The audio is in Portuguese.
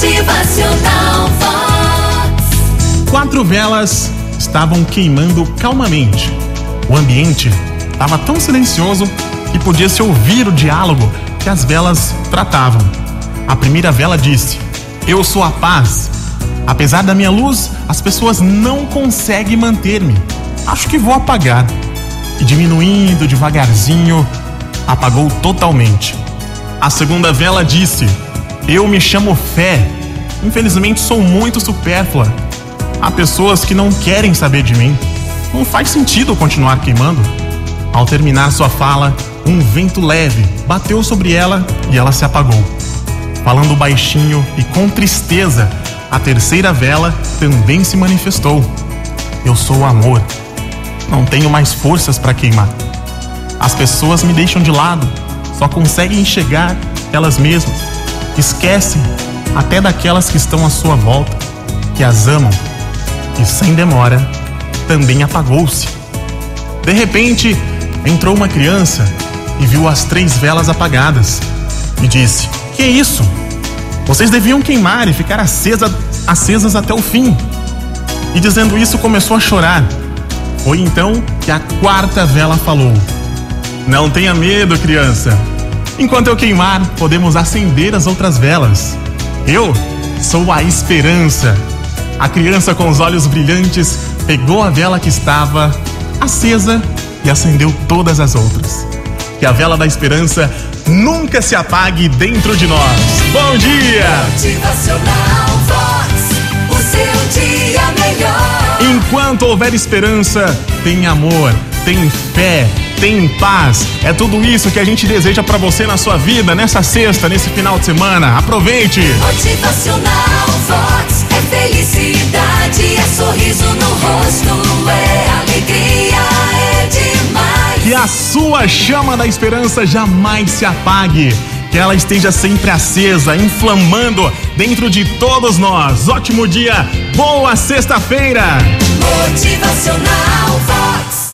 Motivacional Vox. Quatro velas estavam queimando calmamente. O ambiente estava tão silencioso que podia-se ouvir o diálogo que as velas tratavam. A primeira vela disse: Eu sou a paz. Apesar da minha luz, as pessoas não conseguem manter-me. Acho que vou apagar. E diminuindo devagarzinho, apagou totalmente. A segunda vela disse: Eu me chamo Fé. Infelizmente sou muito supérflua. Há pessoas que não querem saber de mim. Não faz sentido continuar queimando. Ao terminar sua fala, um vento leve bateu sobre ela e ela se apagou. Falando baixinho e com tristeza, a terceira vela também se manifestou. Eu sou o amor. Não tenho mais forças para queimar. As pessoas me deixam de lado, só conseguem enxergar elas mesmas. Esquecem até daquelas que estão à sua volta, que as amam. E sem demora, também apagou-se. De repente, entrou uma criança e viu as três velas apagadas e disse: Que isso? Vocês deviam queimar e ficar acesa, acesas até o fim. E dizendo isso, começou a chorar. Foi então que a quarta vela falou: Não tenha medo, criança. Enquanto eu queimar, podemos acender as outras velas. Eu sou a esperança. A criança com os olhos brilhantes pegou a vela que estava acesa e acendeu todas as outras. Que a vela da esperança nunca se apague dentro de nós. Bom dia! O seu dia melhor. Enquanto houver esperança, tem amor, tem fé, tem paz. É tudo isso que a gente deseja pra você na sua vida nessa sexta, nesse final de semana. Aproveite! Motivacional Vox. É felicidade, é sorriso no rosto, é alegria, é demais. Que a sua chama da esperança jamais se apague. Que ela esteja sempre acesa, inflamando dentro de todos nós. Ótimo dia, boa sexta-feira! Motivacional Vox.